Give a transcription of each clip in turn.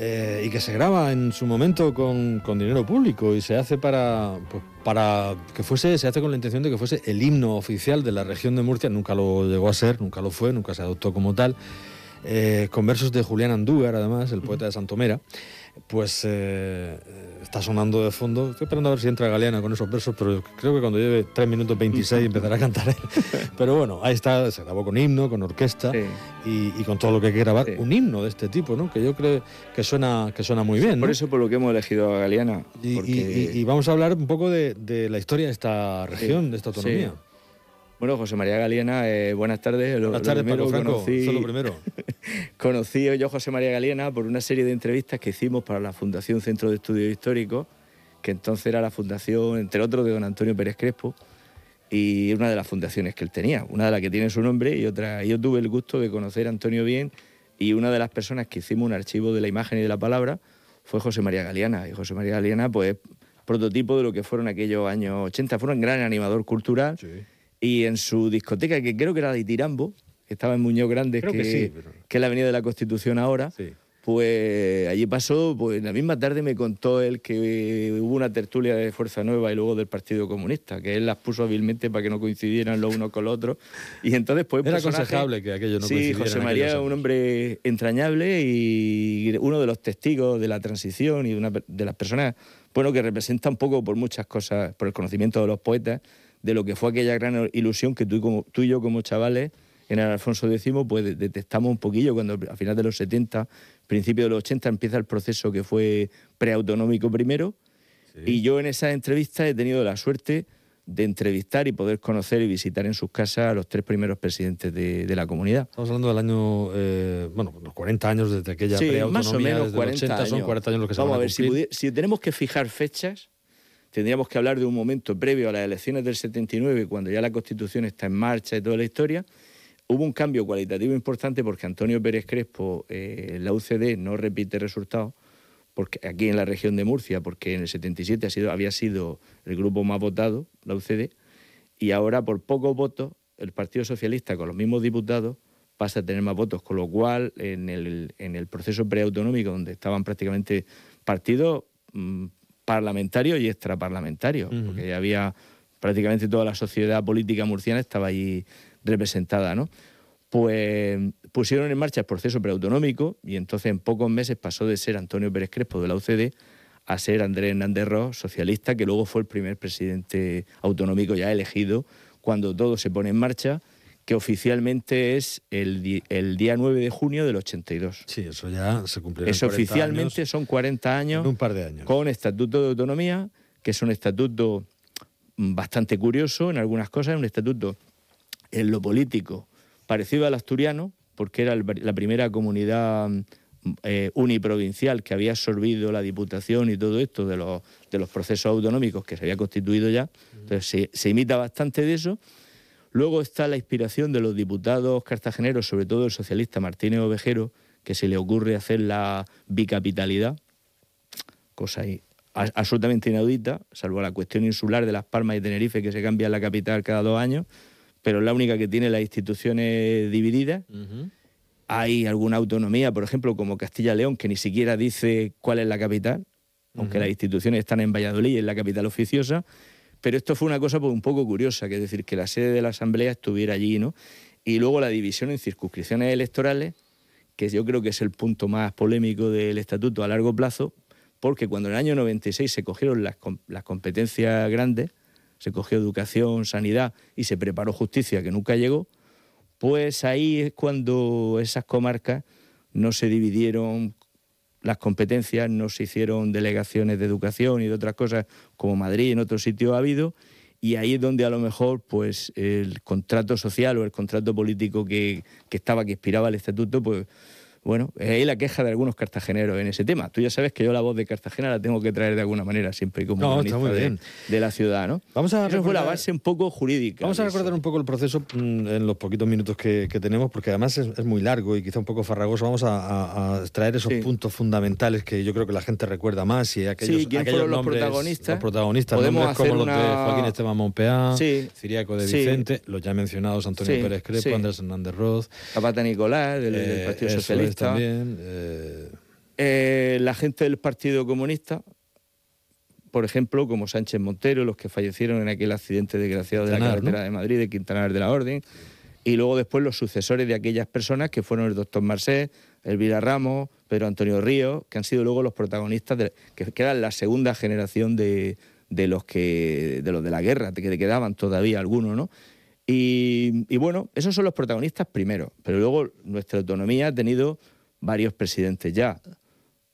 Eh, y que se graba en su momento con, dinero público y se hace para, pues, para que fuese, se hace con la intención de que fuese el himno oficial de la región de Murcia, nunca lo llegó a ser, nunca lo fue, nunca se adoptó como tal, eh, con versos de Julián Andújar, además, el poeta de Santomera pues eh, está sonando de fondo. Estoy esperando a ver si entra Galeana con esos versos, pero creo que cuando lleve 3 minutos 26 empezará a cantar él. Pero bueno, ahí está, se grabó con himno, con orquesta y, con todo lo que hay que grabar. Un himno de este tipo, ¿no? Que yo creo que suena, que suena muy bien. Por eso por lo que hemos elegido a Galeana. Y, vamos a hablar un poco de, la historia de esta región, de esta autonomía. Bueno, José María Galiena, eh, buenas tardes. buenas tardes, Paco Franco, conocí, lo primero. conocí yo a José María Galiena por una serie de entrevistas que hicimos para la Fundación Centro de Estudios Históricos, que entonces era la fundación, entre otros, de don Antonio Pérez Crespo, y una de las fundaciones que él tenía, una de las que tiene su nombre y otra. Yo tuve el gusto de conocer a Antonio bien y una de las personas que hicimos un archivo de la imagen y de la palabra fue José María Galiana. Y José María Galiana, pues, prototipo de lo que fueron aquellos años 80. Fue un gran animador cultural. Sí y en su discoteca, que creo que era de Tirambo, que estaba en Muñoz Grande, que, que, es la Avenida de la Constitución ahora, pues allí pasó, pues la misma tarde me contó él que hubo una tertulia de Fuerza Nueva y luego del Partido Comunista, que él las puso hábilmente para que no coincidieran los unos con los otros. Y entonces, pues. Era aconsejable que aquello no Sí, José María, un hombre entrañable y uno de los testigos de la transición y una de las personas, bueno, que representa un poco por muchas cosas, por el conocimiento de los poetas de lo que fue aquella gran ilusión que tú, como, tú y yo como chavales en Alfonso X pues detectamos un poquillo cuando a final de los 70, principio de los 80 empieza el proceso que fue preautonómico primero y yo en esa entrevista he tenido la suerte de entrevistar y poder conocer y visitar en sus casas a los tres primeros presidentes de, la comunidad. Estamos hablando del año, eh, bueno, los 40 años desde aquella sí, preautonomía, más o menos 40 80 años. son 40 años los que Vamos se van a, ver, si, si tenemos que fijar fechas, tendríamos que hablar de un momento previo a las elecciones del 79, cuando ya la Constitución está en marcha y toda la historia. Hubo un cambio cualitativo importante porque Antonio Pérez Crespo, eh, la UCD, no repite resultados porque aquí en la región de Murcia, porque en el 77 ha sido, había sido el grupo más votado, la UCD, y ahora por pocos votos el Partido Socialista con los mismos diputados pasa a tener más votos, con lo cual en el, en el proceso preautonómico, donde estaban prácticamente partidos mm, parlamentario y extraparlamentario, porque había prácticamente toda la sociedad política murciana estaba allí representada, ¿no? Pues pusieron en marcha el proceso preautonómico y entonces en pocos meses pasó de ser Antonio Pérez Crespo de la UCD a ser Andrés Hernández Ross, socialista, que luego fue el primer presidente autonómico ya elegido cuando todo se pone en marcha que oficialmente es el, día 9 de junio del 82. Sí, eso ya se cumplió. Eso oficialmente son 40 años. un par de años. Con estatuto de autonomía, que es un estatuto bastante curioso en algunas cosas, un estatuto en lo político parecido al asturiano, porque era la primera comunidad eh, uniprovincial que había absorbido la diputación y todo esto de los, de los procesos autonómicos que se había constituido ya. Entonces se, se imita bastante de eso. Luego está la inspiración de los diputados cartageneros, sobre todo el socialista Martínez Ovejero, que se le ocurre hacer la bicapitalidad, cosa absolutamente inaudita, salvo la cuestión insular de Las Palmas y Tenerife, que se cambia la capital cada dos años, pero es la única que tiene las instituciones divididas. Hay alguna autonomía, por ejemplo, como Castilla-León, que ni siquiera dice cuál es la capital, aunque las instituciones están en Valladolid, en la capital oficiosa. Pero esto fue una cosa pues, un poco curiosa, que es decir, que la sede de la Asamblea estuviera allí, ¿no? Y luego la división en circunscripciones electorales, que yo creo que es el punto más polémico del estatuto a largo plazo, porque cuando en el año 96 se cogieron las, las competencias grandes, se cogió educación, sanidad y se preparó justicia, que nunca llegó, pues ahí es cuando esas comarcas no se dividieron las competencias, no se hicieron delegaciones de educación y de otras cosas como Madrid en otros sitios ha habido, y ahí es donde a lo mejor pues el contrato social o el contrato político que, que estaba, que inspiraba el estatuto, pues bueno, es ahí la queja de algunos cartageneros en ese tema. Tú ya sabes que yo la voz de Cartagena la tengo que traer de alguna manera, siempre como no, de, de, la ciudad, ¿no? Vamos a Eso fue la base un poco jurídica. Vamos a recordar un poco el proceso mm, en los poquitos minutos que, tenemos, porque además es, muy largo y quizá un poco farragoso. Vamos a, traer esos puntos fundamentales que yo creo que la gente recuerda más y aquellos, sí, ¿quién fueron los protagonistas? Los protagonistas, Podemos como los de Joaquín Esteban Monpeá, Ciriaco de Vicente, los ya mencionados Antonio Pérez Crepo, Andrés Hernández Roz. Zapata Nicolás, del, del Partido Socialista. También, eh, la gente del Partido Comunista, por ejemplo, como Sánchez Montero, los que fallecieron en aquel accidente desgraciado de la carretera de Madrid, de Quintanar de la Orden, y luego después los sucesores de aquellas personas que fueron el doctor Marcés, Elvira Ramos, Pedro Antonio Ríos, que han sido luego los protagonistas, de, que, eran la segunda generación de, los que de los de la guerra, que quedaban todavía algunos, ¿no? Y, bueno, esos son los protagonistas primero, pero luego nuestra autonomía ha tenido varios presidentes ya.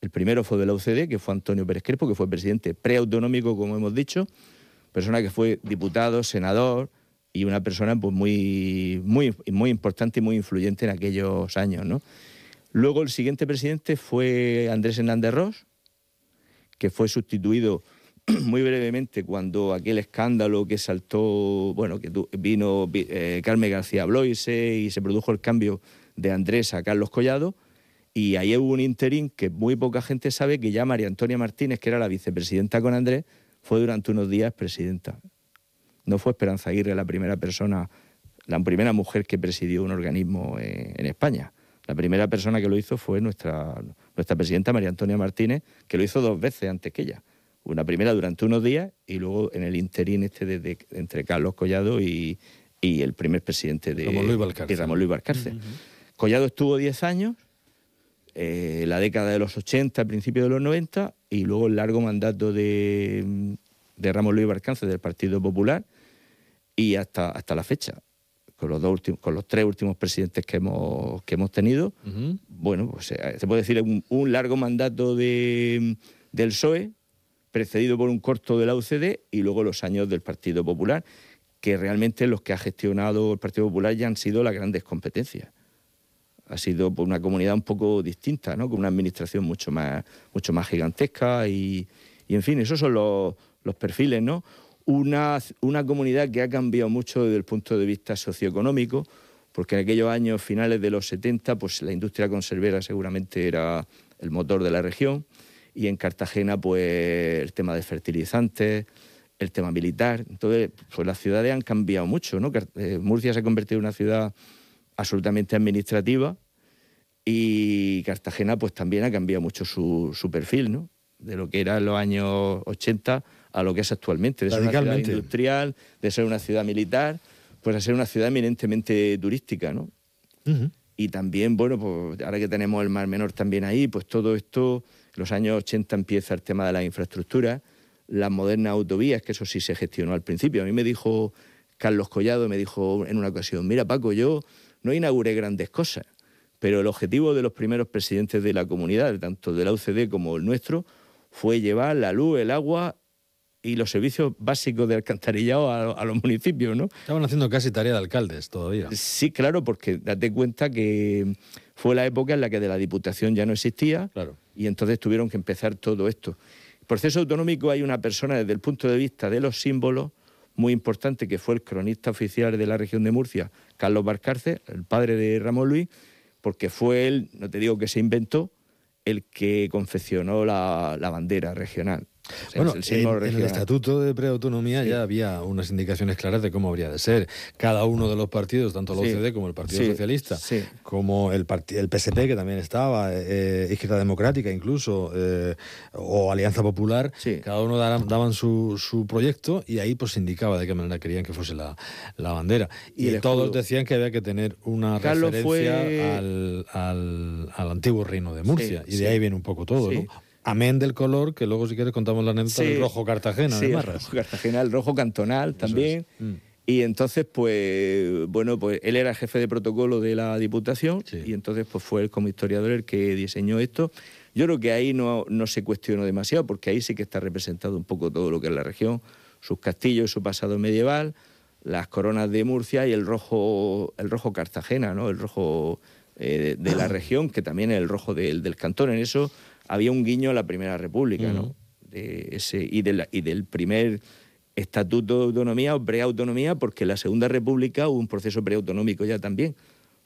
El primero fue de la UCD, que fue Antonio Pérez Crespo, que fue presidente preautonómico, como hemos dicho, persona que fue diputado, senador y una persona pues, muy, muy, muy importante y muy influyente en aquellos años. ¿no? Luego el siguiente presidente fue Andrés Hernández Ross, que fue sustituido muy brevemente cuando aquel escándalo que saltó, bueno, que vino eh, Carmen García Bloise y se produjo el cambio de Andrés a Carlos Collado, y ahí hubo un interín que muy poca gente sabe que ya María Antonia Martínez, que era la vicepresidenta con Andrés, fue durante unos días presidenta. No fue Esperanza Aguirre la primera persona, la primera mujer que presidió un organismo en, España. La primera persona que lo hizo fue nuestra, nuestra presidenta María Antonia Martínez, que lo hizo dos veces antes que ella. Una primera durante unos días y luego en el interín este de, entre Carlos Collado y, el primer presidente de Ramón Luis Valcárcel. Ramón Luis Valcárcel. Collado estuvo diez años eh, la década de los 80, principios de los 90, y luego el largo mandato de, de Ramón Luis Barcáncer del Partido Popular, y hasta, hasta la fecha, con los, dos últimos, con los tres últimos presidentes que hemos, que hemos tenido, bueno, pues eh, se puede decir un, largo mandato de, del PSOE, precedido por un corto de la UCD, y luego los años del Partido Popular, que realmente los que ha gestionado el Partido Popular ya han sido las grandes competencias ha sido una comunidad un poco distinta, ¿no? con una administración mucho más, mucho más gigantesca y, en fin, esos son los, perfiles. ¿no? Una, una comunidad que ha cambiado mucho desde el punto de vista socioeconómico, porque en aquellos años finales de los 70 pues la industria conservera seguramente era el motor de la región y en Cartagena pues el tema de fertilizantes, el tema militar. Entonces, pues las ciudades han cambiado mucho, ¿no? Eh, Murcia se ha convertido en una ciudad absolutamente administrativa y Cartagena pues también ha cambiado mucho su, su perfil, ¿no? De lo que era en los años 80 a lo que es actualmente, de ser una ciudad industrial, de ser una ciudad militar, pues a ser una ciudad eminentemente turística, ¿no? Y también, bueno, pues ahora que tenemos el Mar Menor también ahí, pues todo esto, en los años 80 empieza el tema de la infraestructura, las modernas autovías, que eso sí se gestionó al principio. A mí me dijo Carlos Collado, me dijo en una ocasión, mira Paco, yo no inauguré grandes cosas, pero el objetivo de los primeros presidentes de la comunidad, tanto de la UCD como el nuestro, fue llevar la luz, el agua y los servicios básicos de alcantarillado a, los municipios, ¿no? Estaban haciendo casi tarea de alcaldes todavía. Sí, claro, porque date cuenta que fue la época en la que de la Diputación ya no existía claro. Y entonces tuvieron que empezar todo esto. El proceso autonómico hay una persona desde el punto de vista de los símbolos muy importante que fue el cronista oficial de la región de Murcia, Carlos Barcarce, el padre de Ramón Luis, porque fue él, no te digo que se inventó, el que confeccionó la, bandera regional. Bueno, en, el Estatuto de Preautonomía ya había unas indicaciones claras de cómo habría de ser. Cada uno de los partidos, tanto la OCDE como el Partido Socialista, como el, el PSP, que también estaba, eh, Izquierda Democrática incluso, eh, o Alianza Popular, cada uno daban, su, su, proyecto y ahí pues se indicaba de qué manera querían que fuese la, la bandera. Y, todos decían que había que tener una referencia al, al, antiguo reino de Murcia. y de ahí viene un poco todo, ¿no? Amén del color, que luego si quieres contamos la anécdota del rojo Cartagena sí, El rojo Cartagena, el rojo cantonal también. Mm. Y entonces, pues, bueno, pues él era jefe de protocolo de la Diputación y entonces pues fue él como historiador el que diseñó esto. Yo creo que ahí no, no se cuestionó demasiado porque ahí sí que está representado un poco todo lo que es la región, sus castillos, su pasado medieval, las coronas de Murcia y el rojo, el rojo Cartagena, ¿no? El rojo eh, de, la región, que también es el rojo del, del cantón. En eso había un guiño a la Primera República, ¿no? De ese, y, del, y del primer estatuto de autonomía o preautonomía, porque en la Segunda República hubo un proceso preautonómico ya también.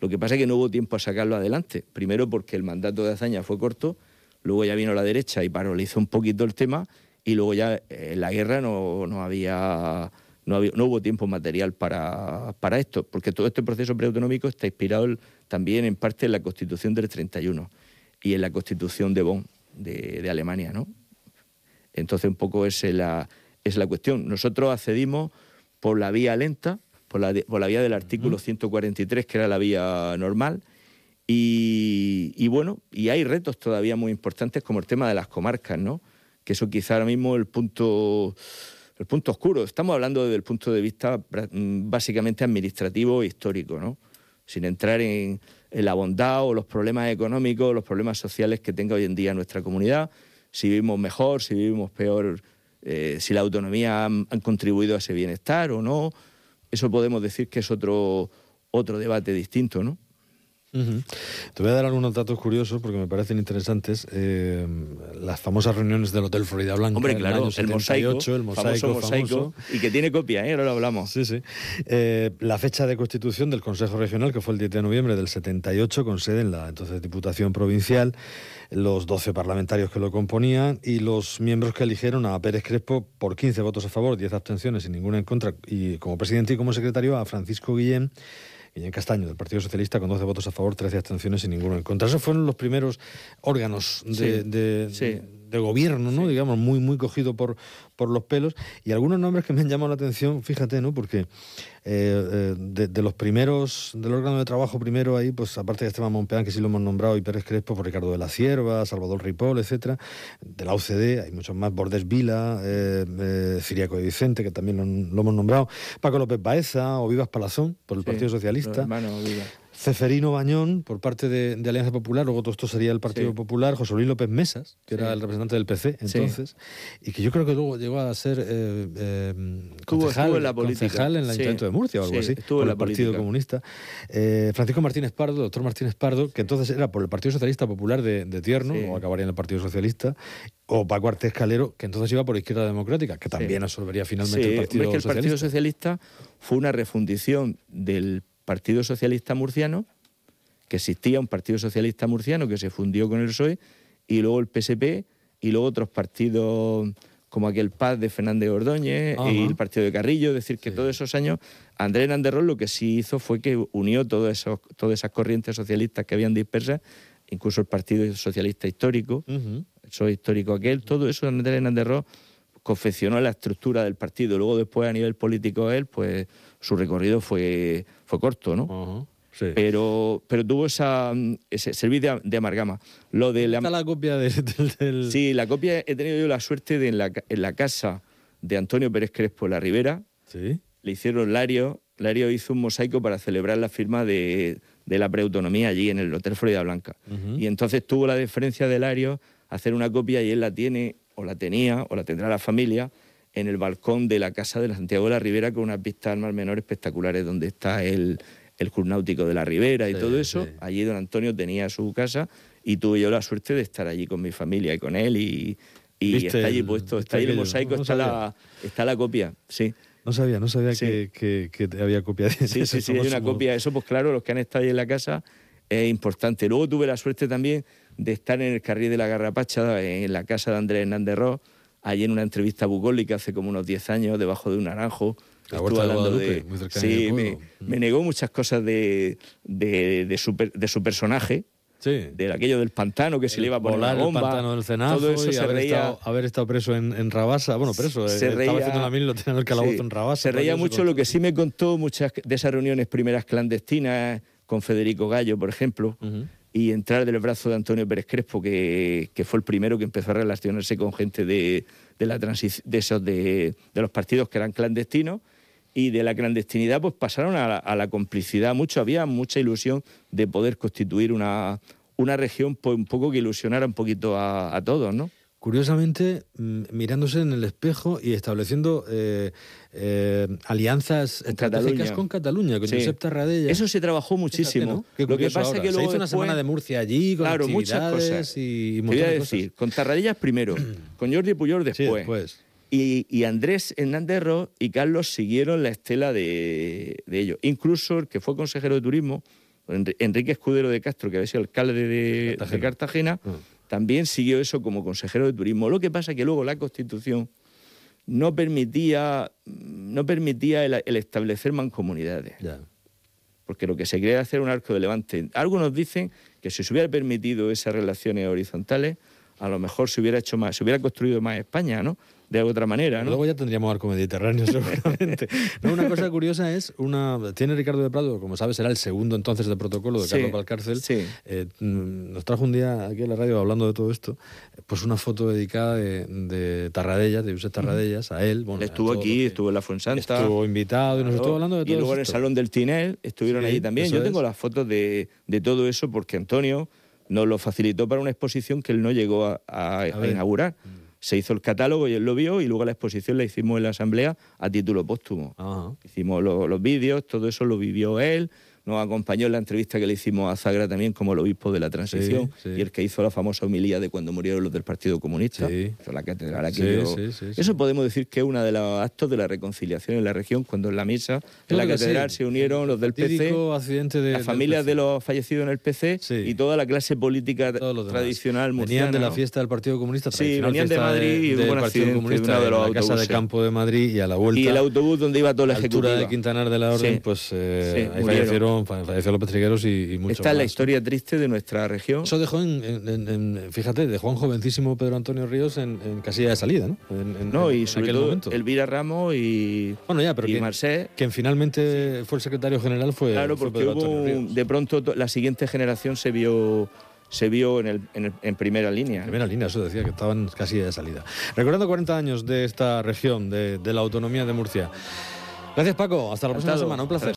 Lo que pasa es que no hubo tiempo a sacarlo adelante. Primero porque el mandato de Azaña fue corto, luego ya vino la derecha y paralizó un poquito el tema, y luego ya en la guerra no, no había, no, había, no hubo tiempo material para, para, esto, porque todo este proceso preautonómico está inspirado también en parte en la Constitución del 31 y en la Constitución de Bonn, de, Alemania, ¿no? Entonces, un poco es la, es la cuestión. Nosotros accedimos por la vía lenta, por la, por la vía del artículo 143, que era la vía normal, y, bueno, y hay retos todavía muy importantes como el tema de las comarcas, ¿no? Que eso quizá ahora mismo el punto, el punto oscuro. Estamos hablando desde el punto de vista básicamente administrativo e histórico, ¿no? Sin entrar en, la bondad o los problemas económicos, los problemas sociales que tenga hoy en día nuestra comunidad, si vivimos mejor, si vivimos peor, eh, si la autonomía han, contribuido a ese bienestar o no. Eso podemos decir que es otro, otro debate distinto, ¿no? Te voy a dar algunos datos curiosos porque me parecen interesantes. Eh, las famosas reuniones del Hotel Florida Blanca. Hombre, claro, el, mosaico, el mosaico, Y que tiene copia, ¿eh? ahora lo hablamos. Sí, sí. Eh, la fecha de constitución del Consejo Regional, que fue el 10 de noviembre del 78, con sede en la entonces Diputación Provincial, los 12 parlamentarios que lo componían y los miembros que eligieron a Pérez Crespo por 15 votos a favor, 10 abstenciones y ninguna en contra, y como presidente y como secretario a Francisco Guillén Guillén Castaño, del Partido Socialista, con 12 votos a favor, 13 abstenciones y ninguno en contra. Esos fueron los primeros órganos de, de gobierno, ¿no? Digamos, muy, muy cogido por, por los pelos. Y algunos nombres que me han llamado la atención, fíjate, ¿no? Porque eh, eh, de, los primeros, del órgano de trabajo primero ahí, pues aparte de Esteban Monpeán, que sí lo hemos nombrado, y Pérez Crespo, por Ricardo de la Cierva, Salvador Ripoll, etcétera, de la OCDE, hay muchos más, Bordes Vila, eh, eh Ciriaco de Vicente, que también lo, hemos nombrado, Paco López Baeza o Vivas Palazón, por el Partido Socialista. Ceferino Bañón por parte de, Alianza Popular, luego todo esto sería el Partido Popular, José Luis López Mesas, que era el representante del PC entonces, y que yo creo que luego llegó a ser eh, eh, concejal, en la concejal en el Ayuntamiento de Murcia o algo así, por el Partido Comunista. Eh, Francisco Martínez Pardo, doctor Martínez Pardo, que entonces era por el Partido Socialista Popular de, Tierno, o acabaría en el Partido Socialista, o Paco Artés Calero, que entonces iba por Izquierda Democrática, que también absorbería finalmente el Partido es que el Partido Socialista fue una refundición del Partido Socialista Murciano, que existía un Partido Socialista Murciano que se fundió con el PSOE, y luego el PSP, y luego otros partidos como aquel PAD de Fernández Ordóñez y el partido de Carrillo, es decir, que todos esos años Andrés Nanderrol lo que sí hizo fue que unió todas esas corrientes socialistas que habían dispersas, incluso el Partido Socialista Histórico, el PSOE histórico aquel, todo eso Andrés Nanderrol confeccionó la estructura del partido. Luego después a nivel político él, pues su recorrido fue, fue corto, ¿no? Pero, pero tuvo esa, ese servicio de, amargama. Lo de la, la copia del, Sí, la copia he tenido yo la suerte de en la, en la casa de Antonio Pérez Crespo La Ribera. Sí. Le hicieron Lario. Lario hizo un mosaico para celebrar la firma de, de la preautonomía allí en el Hotel Florida Blanca. Y entonces tuvo la deferencia de Lario hacer una copia y él la tiene, o la tenía, o la tendrá la familia, en el balcón de la casa de la Santiago de la Ribera con unas vistas al mar menor espectaculares donde está el, el club náutico de la Ribera y todo eso. Allí don Antonio tenía su casa y tuve yo la suerte de estar allí con mi familia y con él y, está allí puesto, está ahí el mosaico, está, la, está la copia, sí. No sabía, no sabía que, que, había copia de Sí, sí, sí, hay una copia. Eso, pues claro, los que han estado ahí en la casa es importante. Luego tuve la suerte también de estar en el carril de la Garrapacha, en la casa de Andrés Hernández Ross, allí en una entrevista bucólica hace como unos 10 años, debajo de un naranjo. La estuvo de hablando cerca de sí, me, me negó muchas cosas de, de, de su, de su personaje, Sí. de aquello del pantano que se le iba a poner volar una bomba. el pantano del cenazo todo eso y se haber, reía. estado, haber estado preso en, en Rabasa. Bueno, preso, eh, se estaba reía- haciendo la mil lo tenían en el calabozo sí, en Rabasa. Se reía mucho lo que sí me contó muchas de esas reuniones primeras clandestinas con Federico Gallo, por ejemplo, Ujú. Y entrar del brazo de Antonio Pérez Crespo, que, que fue el primero que empezó a relacionarse con gente de, de la de esos de, de los partidos que eran clandestinos. Y de la clandestinidad, pues pasaron a la, a la complicidad. Mucho había mucha ilusión de poder constituir una, una región pues, un poco que ilusionara un poquito a, a todos, ¿no? Curiosamente, mm, mirándose en el espejo y estableciendo eh, eh, alianzas Con estratégicas Cataluña. con Cataluña, con Sí. Josep Tarradella. Eso se trabajó Fíjate, muchísimo. Lo que pasa ahora. que Se luego hizo una semana de Murcia allí, con Claro, muchas cosas. y, y Te montón voy a de cosas. decir, con Tarradillas primero, con Jordi Puyol Sí, después. Y, y Andrés Hernández Ros y Carlos siguieron la estela de, de ellos. Incluso el que fue consejero de turismo, Enri- Enrique Escudero de Castro, que había sido alcalde de, de Cartagena. Ah. También siguió eso como consejero de turismo. Lo que pasa que luego la Constitución no permitía, no permitía el, el establecer mancomunidades Ya. porque lo que se quería hacer era un arco de levante. Algunos dicen que si se hubiera permitido esas relaciones horizontales, a lo mejor se hubiera hecho más, se hubiera construido más España, ¿no? De otra manera, ¿no? Luego ya tendríamos arco mediterráneo, seguramente. No, una cosa curiosa es, una tiene Ricardo de Prado, como sabes, era el segundo entonces de protocolo de Sí, Carlos Valcárcel. sí. Eh, nos trajo un día aquí en la radio hablando de todo esto, pues una foto dedicada de, de Tarradellas, de Josep Tarradellas, a él. Bueno, a estuvo aquí, estuvo en la Fuensanta. Estuvo invitado y nos Claro, estuvo hablando de todo Y luego en el. Salón del Tinel estuvieron Sí, allí también. Yo tengo las fotos de, de todo eso porque Antonio nos lo facilitó para una exposición que él no llegó a, a- a ver. inaugurar. Se hizo el catálogo y él lo vio y luego la exposición la hicimos en la asamblea a título póstumo. Ajá. Hicimos lo- los vídeos, todo eso lo vivió él. Nos acompañó en la entrevista que le hicimos a Zagra también como el obispo de la transición Sí, sí. y el que hizo la famosa homilía de cuando murieron los del Partido Comunista. Sí. La catedral sí, sí. Eso podemos decir que es uno de los actos de la reconciliación en la región, cuando en la misa, en la catedral se unieron los del PC, accidente de, las familias de los fallecidos en el PC y toda la clase política tradicional Venían murciana. de la fiesta del Partido Comunista, Sí, venían de Madrid y hubo un accidente de Comunista uno de en los la Casa de. Campo de Madrid y a la vuelta. Y el autobús donde iba altura ejecutiva. de Quintanar de la Orden, pues eh, ahí fallecieron, fa- falleció López Trigueros y, y muchos Esta es la historia triste de nuestra región. Eso dejó en, en- en- en- fíjate, dejó a un jovencísimo Pedro Antonio Ríos en, en casilla de salida, ¿no? No, y sobre aquel todo momento. Elvira Ramos y, Bueno, ya, pero y quien finalmente fue el secretario general fue, Claro, fue porque Pedro hubo Antonio un- Ríos. de pronto to- la siguiente generación se vio se vio en, el, en, el- en primera línea. Primera línea, eso decía, que estaban casi de salida. Recordando 40 años de esta región, de, de la autonomía de Murcia. Gracias, Paco. Hasta la próxima semana. Un placer.